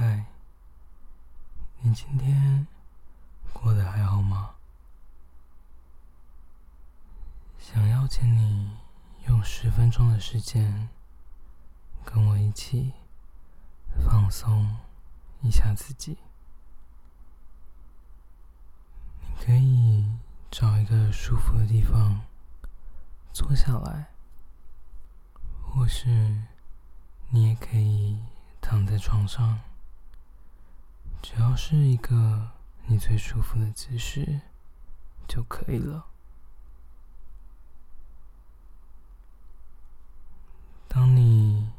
嗨，你今天过得还好吗？想邀请你用十分钟的时间，跟我一起放松一下自己。你可以找一个舒服的地方坐下来，或是你也可以躺在床上。只要是一个你最舒服的姿势就可以了。当你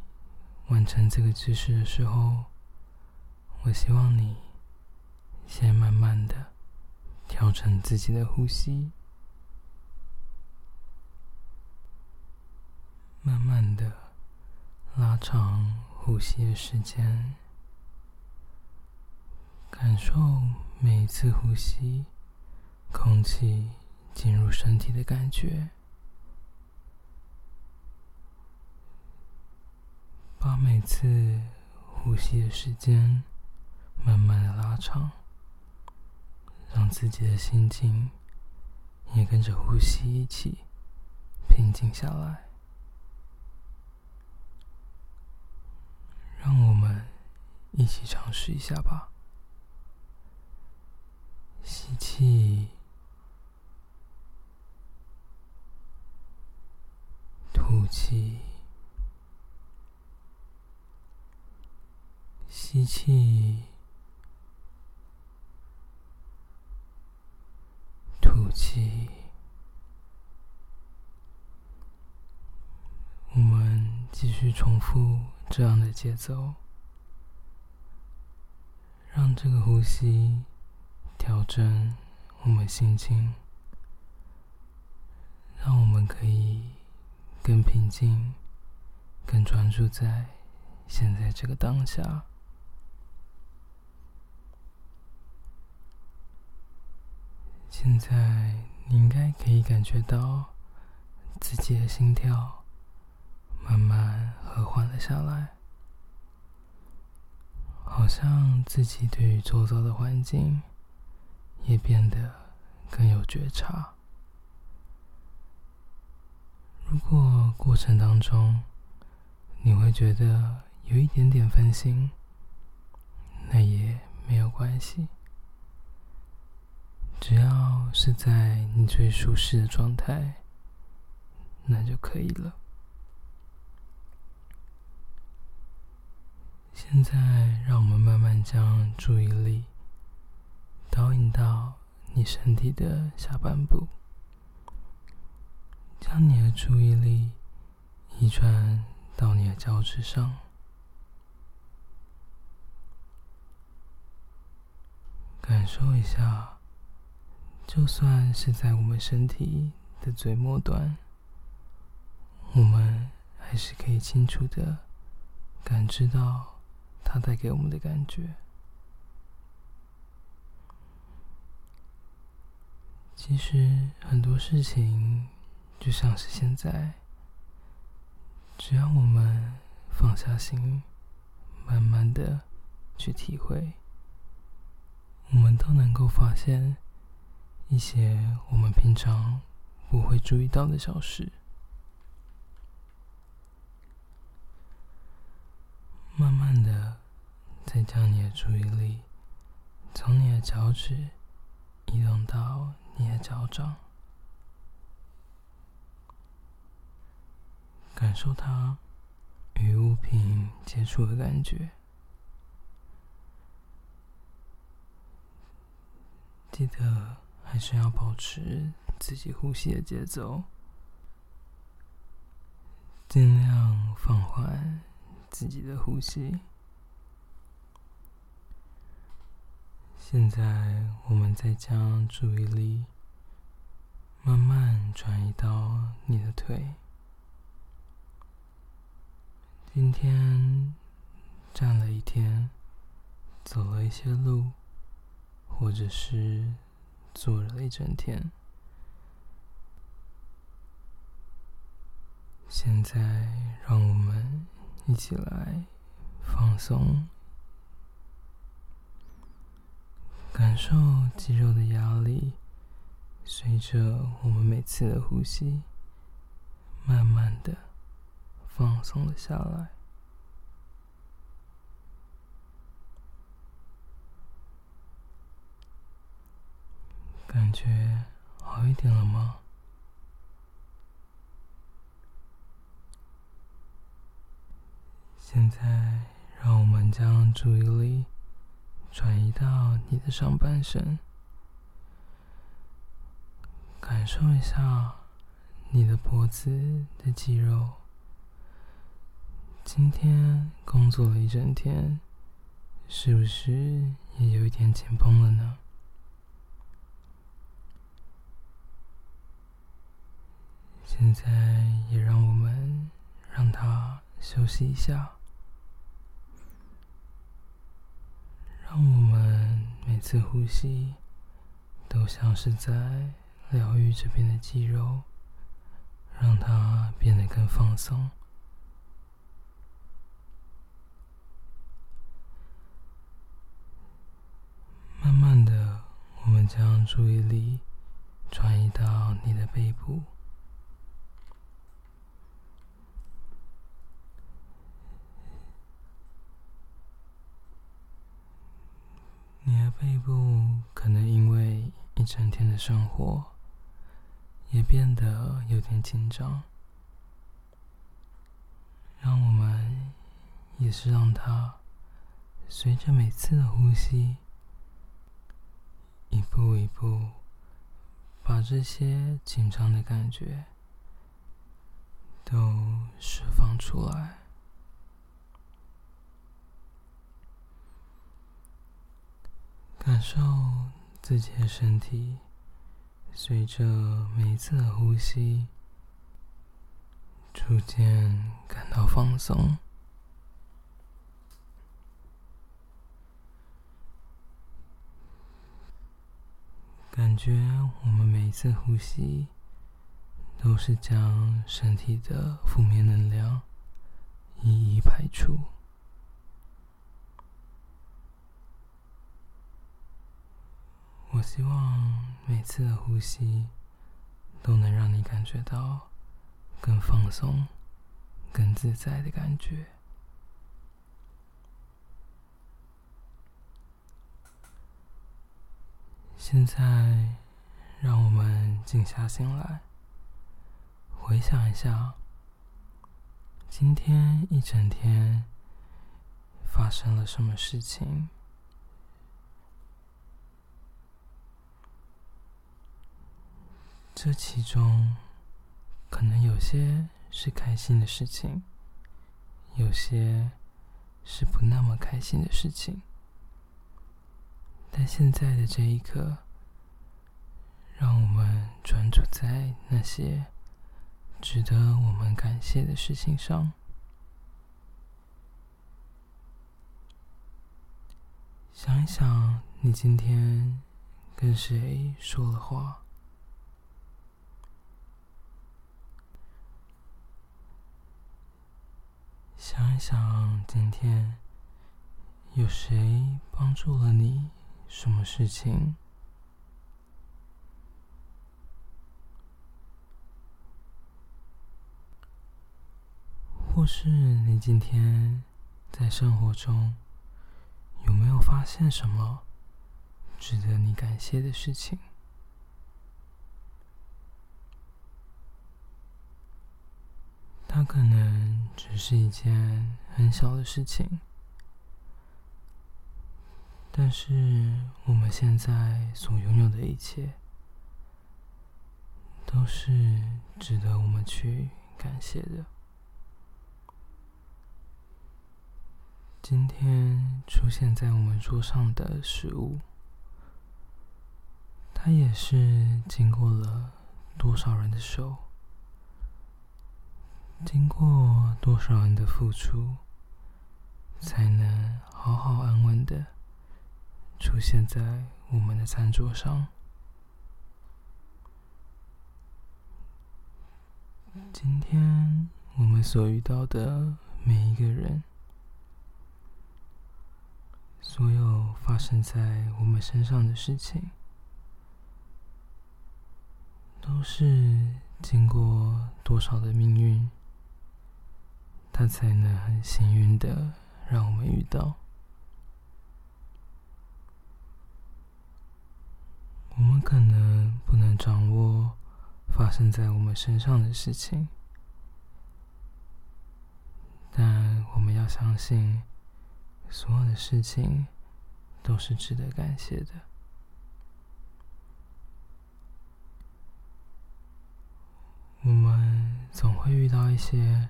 完成这个姿势的时候，我希望你先慢慢的调整自己的呼吸，慢慢的拉长呼吸的时间。感受每一次呼吸，空气进入身体的感觉。把每次呼吸的时间慢慢的拉长，让自己的心境也跟着呼吸一起平静下来。让我们一起尝试一下吧。吸气，吐气，吸气，吐气。我们继续重复这样的节奏，让这个呼吸。调整我们心情，让我们可以更平静、更专注在现在这个当下。现在你应该可以感觉到自己的心跳慢慢和缓了下来，好像自己对于周遭的环境。也变得更有觉察。如果过程当中你会觉得有一点点分心，那也没有关系，只要是在你最舒适的状态，那就可以了。现在，让我们慢慢将注意力。导引到你身体的下半部，注意力移转到你的脚趾上，感受一下。就算是在我们身体的最末端，我们还是可以清楚的感知到它带给我们的感觉。其实很多事情就像是现在，只要我们放下心，慢慢的去体会，我们都能够发现一些我们平常不会注意到的小事。慢慢的，再将你的注意力从你的脚趾移动到。你的脚掌，感受它与物品接触的感觉。记得还是要保持自己呼吸的节奏，尽量放缓自己的呼吸。现在，我们再将注意力慢慢转移到你的腿。今天站了一天，走了一些路，或者是坐了一整天。现在，让我们一起来放松感受肌肉的压力，随着我们每次的呼吸，慢慢的放松了下来。感觉好一点了吗？现在，让我们将注意力转移到你的上半身，感受一下你的脖子的肌肉。今天工作了一整天，是不是也有一点紧绷了呢？现在也让我们让它休息一下，让我们每次呼吸都像是在疗愈这边的肌肉，让它变得更放松。慢慢的，我们将注意力转移到你的背部。你的背部可能因为一整天的生活，也变得有点紧张。让我们也是让它随着每次的呼吸，一步一步把这些紧张的感觉都释放出来。感受自己的身体，随着每一次的呼吸，逐渐感到放松。感觉我们每一次呼吸，都是将身体的负面能量一一排出。我希望每次的呼吸都能让你感觉到更放松、更自在的感觉。现在，让我们静下心来，回想一下今天一整天发生了什么事情。这其中，可能有些是开心的事情，有些是不那么开心的事情。在现在的这一刻，让我们专注在那些值得我们感谢的事情上。想一想，你今天跟谁说了话？想一想，今天有谁帮助了你？什么事情？或是你今天在生活中有没有发现什么值得你感谢的事情？它可能只是一件很小的事情，但是我们现在所拥有的一切，都是值得我们去感谢的。今天出现在我们桌上的食物，它也是经过了多少人的手？经过多少人的付出，才能好好安稳的出现在我们的餐桌上？今天我们所遇到的每一个人，所有发生在我们身上的事情，都是经过多少的命运，它才能很幸运的让我们遇到。我们可能不能掌握发生在我们身上的事情，但我们要相信，所有的事情都是值得感谢的。我们总会遇到一些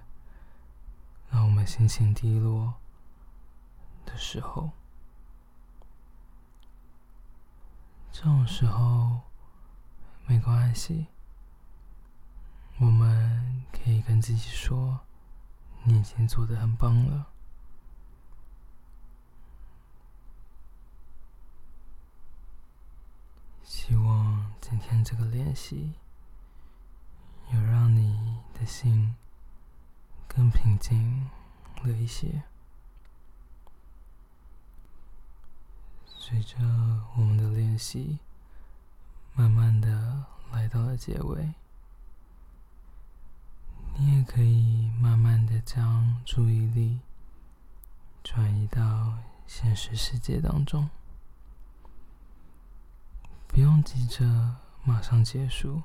让我们心情低落的时候。这种时候没关系，我们可以跟自己说：“你已经做得很棒了。”希望今天这个练习有让你的心更平静了一些。随着我们的练习，慢慢的来到了结尾，你也可以慢慢的将注意力转移到现实世界当中，不用急着马上结束，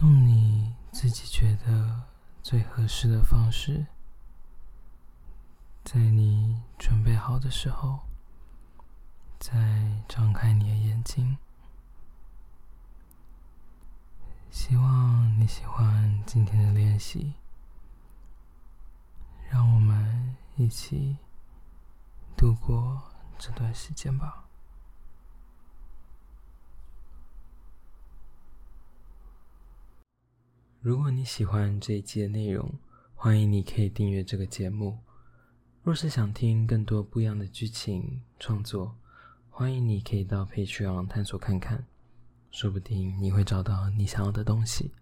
用你自己觉得最合适的方式。在你准备好的时候，再张开你的眼睛。希望你喜欢今天的练习，让我们一起度过这段时间吧。如果你喜欢这一期的内容，欢迎你可以订阅这个节目。若是想听更多不一样的剧情创作，欢迎你可以到 Patreon 探索看看，说不定你会找到你想要的东西。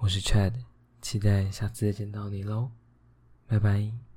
我是 Chad，期待下次再见到你喽，拜拜。